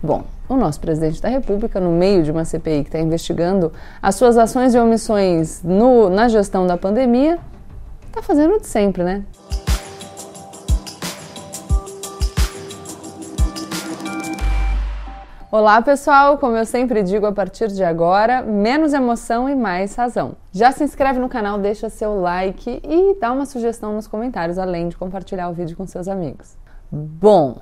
Bom, o nosso presidente da República, no meio de uma CPI que está investigando as suas ações e omissões no, na gestão da pandemia, está fazendo o de sempre, né? Olá pessoal, como eu sempre digo a partir de agora, menos emoção e mais razão. Já se inscreve no canal, deixa seu like e dá uma sugestão nos comentários, além de compartilhar o vídeo com seus amigos. Bom,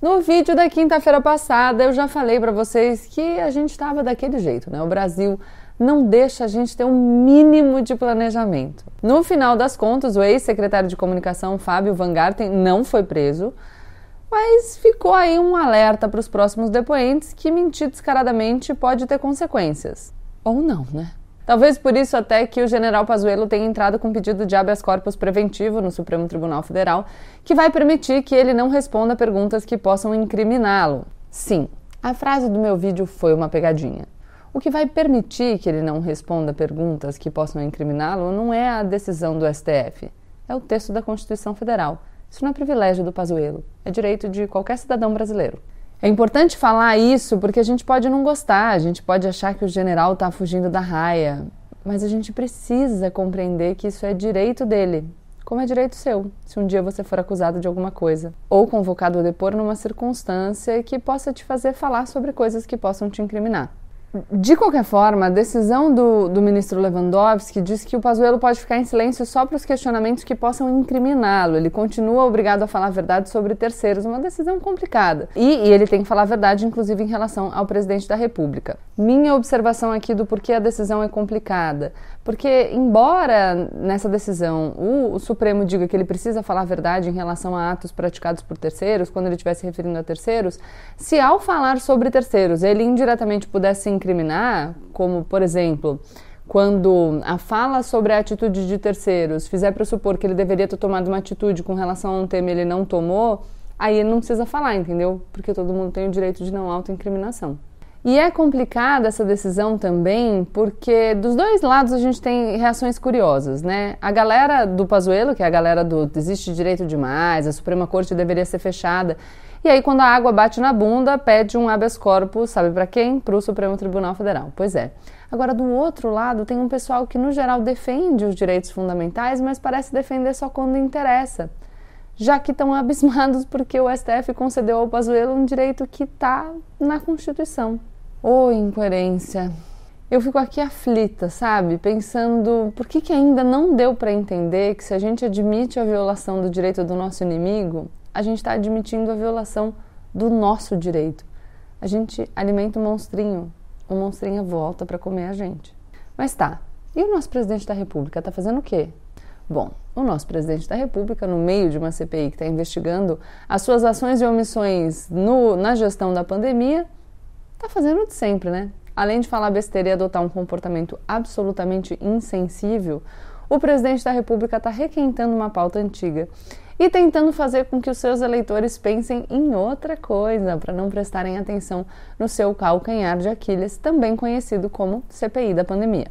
no vídeo da quinta-feira passada eu já falei para vocês que a gente estava daquele jeito, né? O Brasil não deixa a gente ter um mínimo de planejamento. No final das contas, o ex-secretário de comunicação Fábio Van Garten não foi preso mas ficou aí um alerta para os próximos depoentes que mentir descaradamente pode ter consequências. Ou não, né? Talvez por isso até que o general Pazuello tenha entrado com pedido de habeas corpus preventivo no Supremo Tribunal Federal, que vai permitir que ele não responda perguntas que possam incriminá-lo. Sim, a frase do meu vídeo foi uma pegadinha. O que vai permitir que ele não responda perguntas que possam incriminá-lo não é a decisão do STF, é o texto da Constituição Federal isso não é privilégio do Pazuello, é direito de qualquer cidadão brasileiro. É importante falar isso porque a gente pode não gostar, a gente pode achar que o general está fugindo da raia, mas a gente precisa compreender que isso é direito dele, como é direito seu, se um dia você for acusado de alguma coisa, ou convocado a depor numa circunstância que possa te fazer falar sobre coisas que possam te incriminar. De qualquer forma, a decisão do, do ministro Lewandowski diz que o Pazuello pode ficar em silêncio só para os questionamentos que possam incriminá-lo. Ele continua obrigado a falar a verdade sobre terceiros, uma decisão complicada. E, e, ele tem que falar a verdade, inclusive em relação ao presidente da República. Minha observação aqui do porquê a decisão é complicada. Porque, embora nessa decisão o, o Supremo diga que ele precisa falar a verdade em relação a atos praticados por terceiros, quando ele estiver se referindo a terceiros, se ao falar sobre terceiros ele indiretamente pudesse incriminar, como por exemplo, quando a fala sobre a atitude de terceiros fizer pressupor que ele deveria ter tomado uma atitude com relação a um tema e ele não tomou, aí ele não precisa falar, entendeu? Porque todo mundo tem o direito de não autoincriminação. E é complicada essa decisão também, porque dos dois lados a gente tem reações curiosas, né? A galera do Pazuello, que é a galera do existe direito demais, a Suprema Corte deveria ser fechada, e aí, quando a água bate na bunda, pede um habeas corpus, sabe para quem? Para o Supremo Tribunal Federal. Pois é. Agora, do outro lado, tem um pessoal que, no geral, defende os direitos fundamentais, mas parece defender só quando interessa. Já que estão abismados porque o STF concedeu ao Pazuello um direito que está na Constituição. Ô, oh, incoerência! Eu fico aqui aflita, sabe? Pensando por que, que ainda não deu para entender que se a gente admite a violação do direito do nosso inimigo, a gente está admitindo a violação do nosso direito. A gente alimenta um monstrinho, o um monstrinho volta para comer a gente. Mas tá, e o nosso presidente da República está fazendo o quê? Bom, o nosso presidente da República, no meio de uma CPI que está investigando as suas ações e omissões no, na gestão da pandemia, está fazendo de sempre, né? Além de falar besteira e adotar um comportamento absolutamente insensível, o presidente da República está requentando uma pauta antiga e tentando fazer com que os seus eleitores pensem em outra coisa, para não prestarem atenção no seu calcanhar de Aquiles, também conhecido como CPI da pandemia.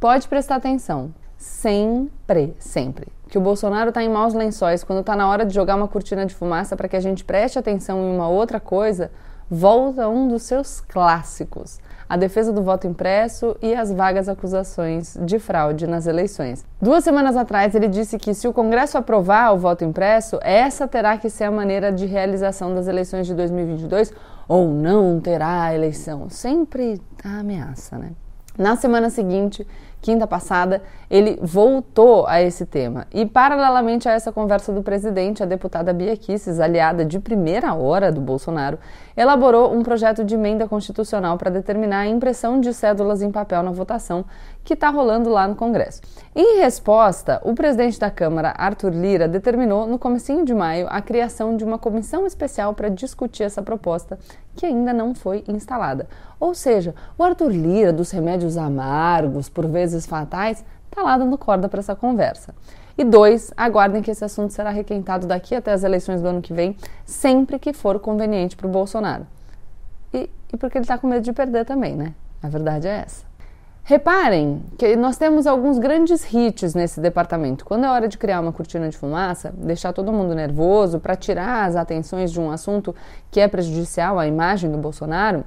Pode prestar atenção, sempre, sempre, que o Bolsonaro está em maus lençóis quando está na hora de jogar uma cortina de fumaça para que a gente preste atenção em uma outra coisa, volta um dos seus clássicos a defesa do voto impresso e as vagas acusações de fraude nas eleições. Duas semanas atrás, ele disse que se o Congresso aprovar o voto impresso, essa terá que ser a maneira de realização das eleições de 2022 ou não terá eleição. Sempre a ameaça, né? Na semana seguinte, quinta passada, ele voltou a esse tema. E, paralelamente a essa conversa do presidente, a deputada Bia Kicis, aliada de primeira hora do Bolsonaro, elaborou um projeto de emenda constitucional para determinar a impressão de cédulas em papel na votação que está rolando lá no Congresso. Em resposta, o presidente da Câmara, Arthur Lira, determinou no comecinho de maio a criação de uma comissão especial para discutir essa proposta que ainda não foi instalada. Ou seja, o Arthur Lira dos remédios amargos, por vezes fatais, está lá dando corda para essa conversa. E dois, aguardem que esse assunto será requentado daqui até as eleições do ano que vem, sempre que for conveniente para o Bolsonaro. E, e porque ele está com medo de perder também, né? A verdade é essa. Reparem que nós temos alguns grandes hits nesse departamento. Quando é hora de criar uma cortina de fumaça, deixar todo mundo nervoso para tirar as atenções de um assunto que é prejudicial à imagem do Bolsonaro,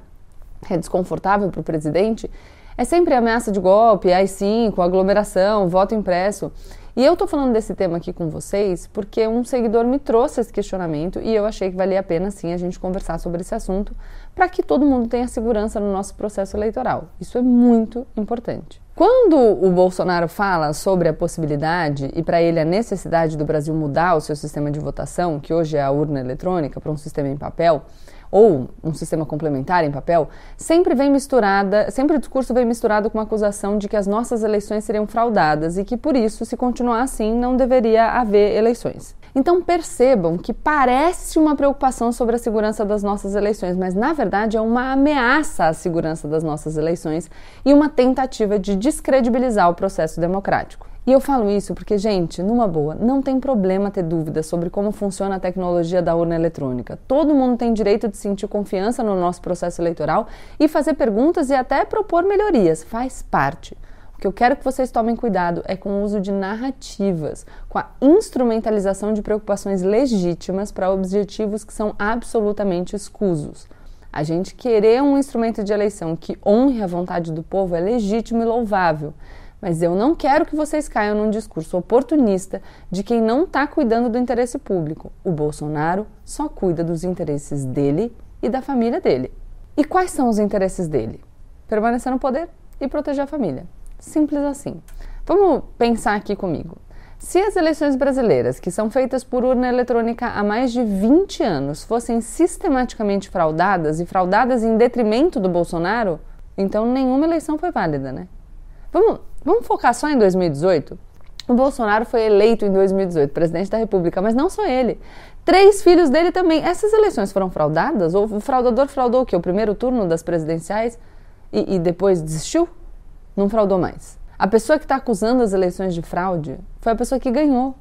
é desconfortável para o presidente, é sempre ameaça de golpe, AI-5, aglomeração, voto impresso. E eu tô falando desse tema aqui com vocês porque um seguidor me trouxe esse questionamento e eu achei que valia a pena sim a gente conversar sobre esse assunto para que todo mundo tenha segurança no nosso processo eleitoral. Isso é muito importante. Quando o Bolsonaro fala sobre a possibilidade e para ele a necessidade do Brasil mudar o seu sistema de votação, que hoje é a urna eletrônica, para um sistema em papel, ou um sistema complementar em papel, sempre vem misturada, sempre o discurso vem misturado com uma acusação de que as nossas eleições seriam fraudadas e que por isso, se continuar assim, não deveria haver eleições. Então percebam que parece uma preocupação sobre a segurança das nossas eleições, mas na verdade é uma ameaça à segurança das nossas eleições e uma tentativa de descredibilizar o processo democrático. E eu falo isso porque, gente, numa boa, não tem problema ter dúvidas sobre como funciona a tecnologia da urna eletrônica. Todo mundo tem direito de sentir confiança no nosso processo eleitoral e fazer perguntas e até propor melhorias. Faz parte. O que eu quero que vocês tomem cuidado é com o uso de narrativas, com a instrumentalização de preocupações legítimas para objetivos que são absolutamente escusos. A gente querer um instrumento de eleição que honre a vontade do povo é legítimo e louvável. Mas eu não quero que vocês caiam num discurso oportunista de quem não está cuidando do interesse público. O Bolsonaro só cuida dos interesses dele e da família dele. E quais são os interesses dele? Permanecer no poder e proteger a família. Simples assim. Vamos pensar aqui comigo. Se as eleições brasileiras, que são feitas por urna eletrônica há mais de 20 anos, fossem sistematicamente fraudadas e fraudadas em detrimento do Bolsonaro, então nenhuma eleição foi válida, né? Vamos, vamos focar só em 2018? O Bolsonaro foi eleito em 2018, presidente da República, mas não só ele. Três filhos dele também. Essas eleições foram fraudadas? Ou o fraudador fraudou o quê? O primeiro turno das presidenciais e, e depois desistiu? Não fraudou mais. A pessoa que está acusando as eleições de fraude foi a pessoa que ganhou.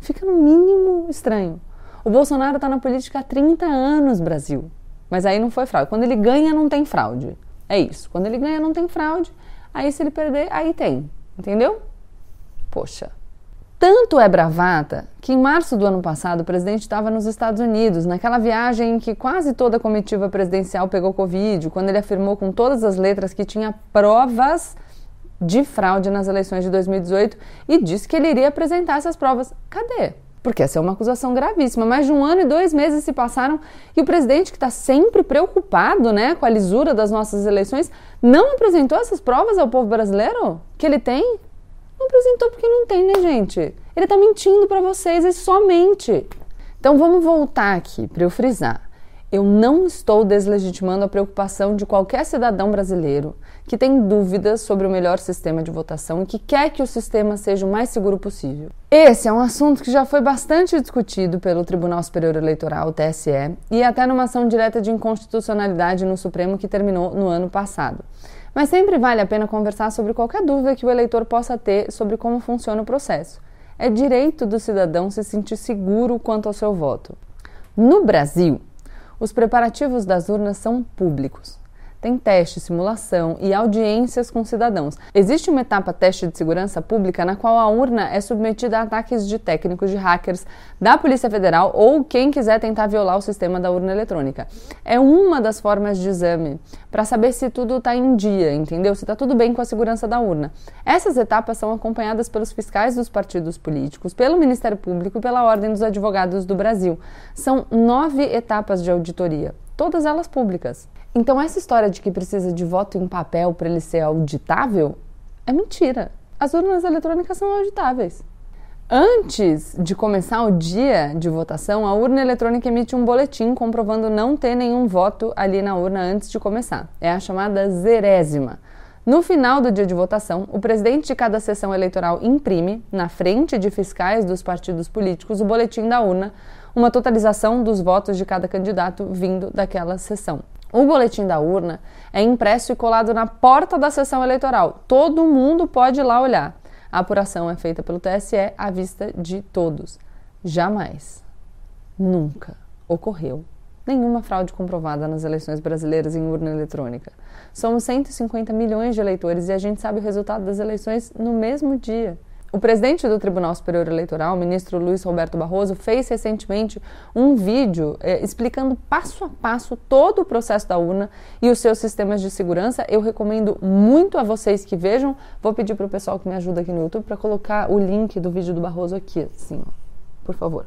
Fica no mínimo estranho. O Bolsonaro está na política há 30 anos, Brasil. Mas aí não foi fraude. Quando ele ganha, não tem fraude. É isso. Quando ele ganha, não tem fraude. Aí se ele perder, aí tem. Entendeu? Poxa. Tanto é bravata que em março do ano passado o presidente estava nos Estados Unidos, naquela viagem em que quase toda a comitiva presidencial pegou Covid, quando ele afirmou com todas as letras que tinha provas de fraude nas eleições de 2018 e disse que ele iria apresentar essas provas. Cadê? porque essa é uma acusação gravíssima. Mais de um ano e dois meses se passaram e o presidente, que está sempre preocupado né, com a lisura das nossas eleições, não apresentou essas provas ao povo brasileiro que ele tem? Não apresentou porque não tem, né, gente? Ele está mentindo para vocês, e somente. Então vamos voltar aqui para eu frisar. Eu não estou deslegitimando a preocupação de qualquer cidadão brasileiro que tem dúvidas sobre o melhor sistema de votação e que quer que o sistema seja o mais seguro possível. Esse é um assunto que já foi bastante discutido pelo Tribunal Superior Eleitoral, TSE, e até numa ação direta de inconstitucionalidade no Supremo que terminou no ano passado. Mas sempre vale a pena conversar sobre qualquer dúvida que o eleitor possa ter sobre como funciona o processo. É direito do cidadão se sentir seguro quanto ao seu voto. No Brasil, os preparativos das urnas são públicos. Tem teste, simulação e audiências com cidadãos. Existe uma etapa teste de segurança pública na qual a urna é submetida a ataques de técnicos de hackers da Polícia Federal ou quem quiser tentar violar o sistema da urna eletrônica. É uma das formas de exame para saber se tudo está em dia, entendeu? Se está tudo bem com a segurança da urna. Essas etapas são acompanhadas pelos fiscais dos partidos políticos, pelo Ministério Público e pela Ordem dos Advogados do Brasil. São nove etapas de auditoria, todas elas públicas. Então, essa história de que precisa de voto em papel para ele ser auditável é mentira. As urnas eletrônicas são auditáveis. Antes de começar o dia de votação, a urna eletrônica emite um boletim comprovando não ter nenhum voto ali na urna antes de começar. É a chamada zerésima. No final do dia de votação, o presidente de cada sessão eleitoral imprime, na frente de fiscais dos partidos políticos, o boletim da urna, uma totalização dos votos de cada candidato vindo daquela sessão. O boletim da urna é impresso e colado na porta da sessão eleitoral. Todo mundo pode ir lá olhar. A apuração é feita pelo TSE à vista de todos. Jamais, nunca ocorreu Nenhuma fraude comprovada nas eleições brasileiras em urna eletrônica. Somos 150 milhões de eleitores e a gente sabe o resultado das eleições no mesmo dia. O presidente do Tribunal Superior Eleitoral, o ministro Luiz Roberto Barroso, fez recentemente um vídeo eh, explicando passo a passo todo o processo da urna e os seus sistemas de segurança. Eu recomendo muito a vocês que vejam. Vou pedir para o pessoal que me ajuda aqui no YouTube para colocar o link do vídeo do Barroso aqui, assim, ó, por favor.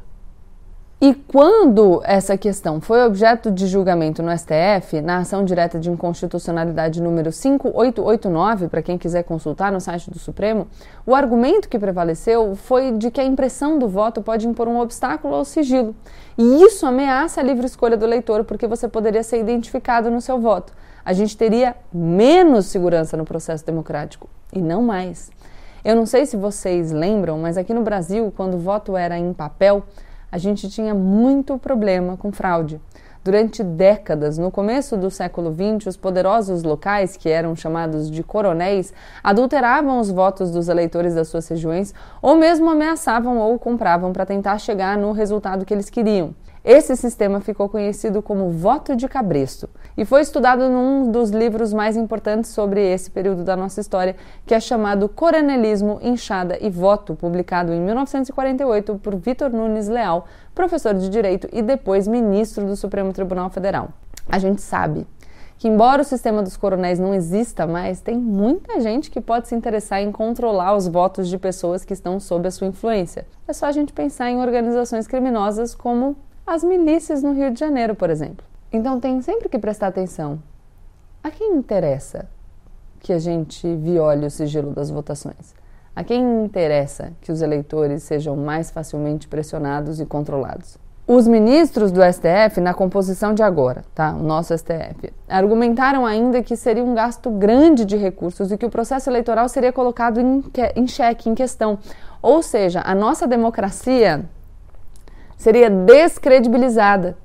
E quando essa questão foi objeto de julgamento no STF, na ação direta de inconstitucionalidade número 5889, para quem quiser consultar no site do Supremo, o argumento que prevaleceu foi de que a impressão do voto pode impor um obstáculo ao sigilo. E isso ameaça a livre escolha do eleitor, porque você poderia ser identificado no seu voto. A gente teria menos segurança no processo democrático e não mais. Eu não sei se vocês lembram, mas aqui no Brasil, quando o voto era em papel, a gente tinha muito problema com fraude. Durante décadas, no começo do século XX, os poderosos locais, que eram chamados de coronéis, adulteravam os votos dos eleitores das suas regiões ou mesmo ameaçavam ou compravam para tentar chegar no resultado que eles queriam. Esse sistema ficou conhecido como voto de cabresto e foi estudado num dos livros mais importantes sobre esse período da nossa história, que é chamado Coronelismo, Inchada e Voto, publicado em 1948 por Vitor Nunes Leal, professor de Direito e depois ministro do Supremo Tribunal Federal. A gente sabe que, embora o sistema dos coronéis não exista mais, tem muita gente que pode se interessar em controlar os votos de pessoas que estão sob a sua influência. É só a gente pensar em organizações criminosas como as milícias no Rio de Janeiro, por exemplo. Então tem sempre que prestar atenção. A quem interessa que a gente viole o sigilo das votações? A quem interessa que os eleitores sejam mais facilmente pressionados e controlados? Os ministros do STF, na composição de agora, tá? O nosso STF, argumentaram ainda que seria um gasto grande de recursos e que o processo eleitoral seria colocado em, em xeque, em questão. Ou seja, a nossa democracia seria descredibilizada.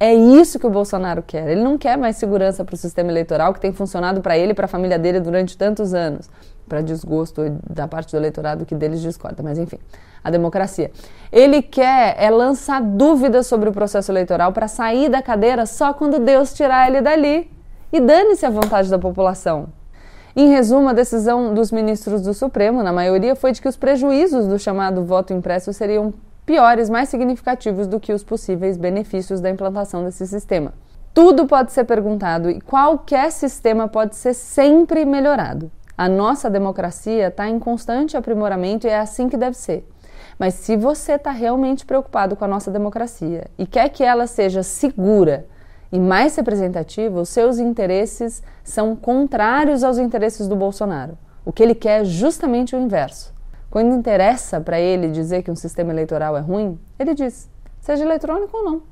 É isso que o Bolsonaro quer. Ele não quer mais segurança para o sistema eleitoral que tem funcionado para ele e para a família dele durante tantos anos, para desgosto da parte do eleitorado que deles discorda, mas enfim, a democracia. Ele quer é lançar dúvidas sobre o processo eleitoral para sair da cadeira só quando Deus tirar ele dali. E dane-se a vontade da população. Em resumo, a decisão dos ministros do Supremo, na maioria, foi de que os prejuízos do chamado voto impresso seriam piores, mais significativos do que os possíveis benefícios da implantação desse sistema. Tudo pode ser perguntado e qualquer sistema pode ser sempre melhorado. A nossa democracia está em constante aprimoramento e é assim que deve ser. Mas se você está realmente preocupado com a nossa democracia e quer que ela seja segura e mais representativa, os seus interesses são contrários aos interesses do Bolsonaro. O que ele quer é justamente o inverso. Quando interessa para ele dizer que um sistema eleitoral é ruim, ele diz, seja eletrônico ou não.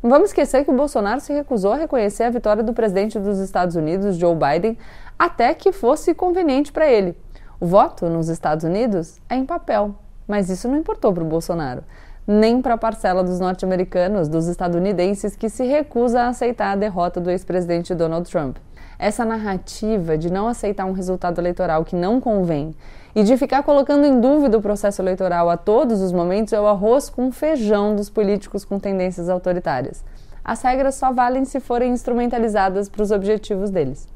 Não vamos esquecer que o Bolsonaro se recusou a reconhecer a vitória do presidente dos Estados Unidos, Joe Biden, até que fosse conveniente para ele. O voto nos Estados Unidos é em papel, mas isso não importou para o Bolsonaro, nem para a parcela dos norte-americanos, dos estadunidenses, que se recusa a aceitar a derrota do ex-presidente Donald Trump. Essa narrativa de não aceitar um resultado eleitoral que não convém e de ficar colocando em dúvida o processo eleitoral a todos os momentos é o arroz com feijão dos políticos com tendências autoritárias. As regras só valem se forem instrumentalizadas para os objetivos deles.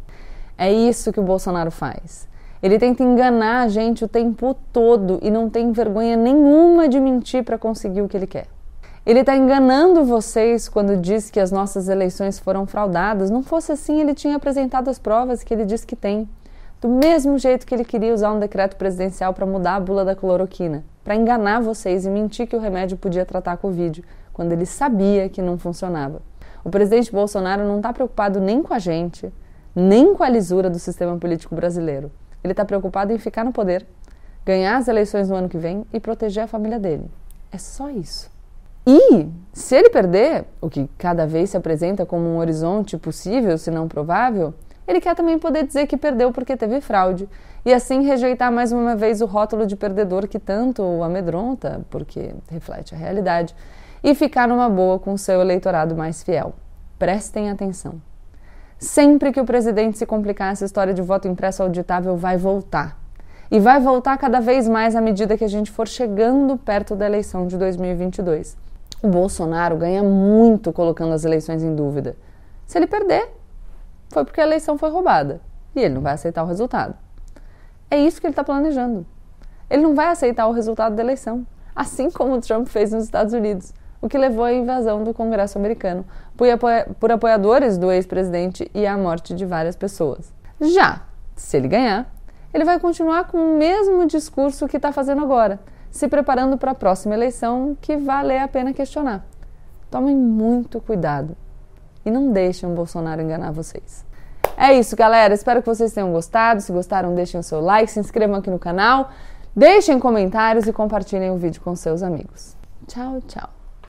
É isso que o Bolsonaro faz. Ele tenta enganar a gente o tempo todo e não tem vergonha nenhuma de mentir para conseguir o que ele quer. Ele está enganando vocês quando diz que as nossas eleições foram fraudadas. Não fosse assim, ele tinha apresentado as provas que ele diz que tem. Do mesmo jeito que ele queria usar um decreto presidencial para mudar a bula da cloroquina, para enganar vocês e mentir que o remédio podia tratar a Covid, quando ele sabia que não funcionava. O presidente Bolsonaro não está preocupado nem com a gente, nem com a lisura do sistema político brasileiro. Ele está preocupado em ficar no poder, ganhar as eleições no ano que vem e proteger a família dele. É só isso. E, se ele perder, o que cada vez se apresenta como um horizonte possível, se não provável, ele quer também poder dizer que perdeu porque teve fraude e assim rejeitar mais uma vez o rótulo de perdedor que tanto o amedronta, porque reflete a realidade, e ficar numa boa com seu eleitorado mais fiel. Prestem atenção. Sempre que o presidente se complicar, essa história de voto impresso auditável vai voltar. E vai voltar cada vez mais à medida que a gente for chegando perto da eleição de 2022. O Bolsonaro ganha muito colocando as eleições em dúvida. Se ele perder, foi porque a eleição foi roubada e ele não vai aceitar o resultado. É isso que ele está planejando. Ele não vai aceitar o resultado da eleição, assim como o Trump fez nos Estados Unidos, o que levou à invasão do Congresso americano por apoiadores do ex-presidente e à morte de várias pessoas. Já, se ele ganhar, ele vai continuar com o mesmo discurso que está fazendo agora, se preparando para a próxima eleição que vale a pena questionar. Tomem muito cuidado e não deixem o Bolsonaro enganar vocês. É isso, galera. Espero que vocês tenham gostado. Se gostaram, deixem o seu like, se inscrevam aqui no canal, deixem comentários e compartilhem o vídeo com seus amigos. Tchau, tchau.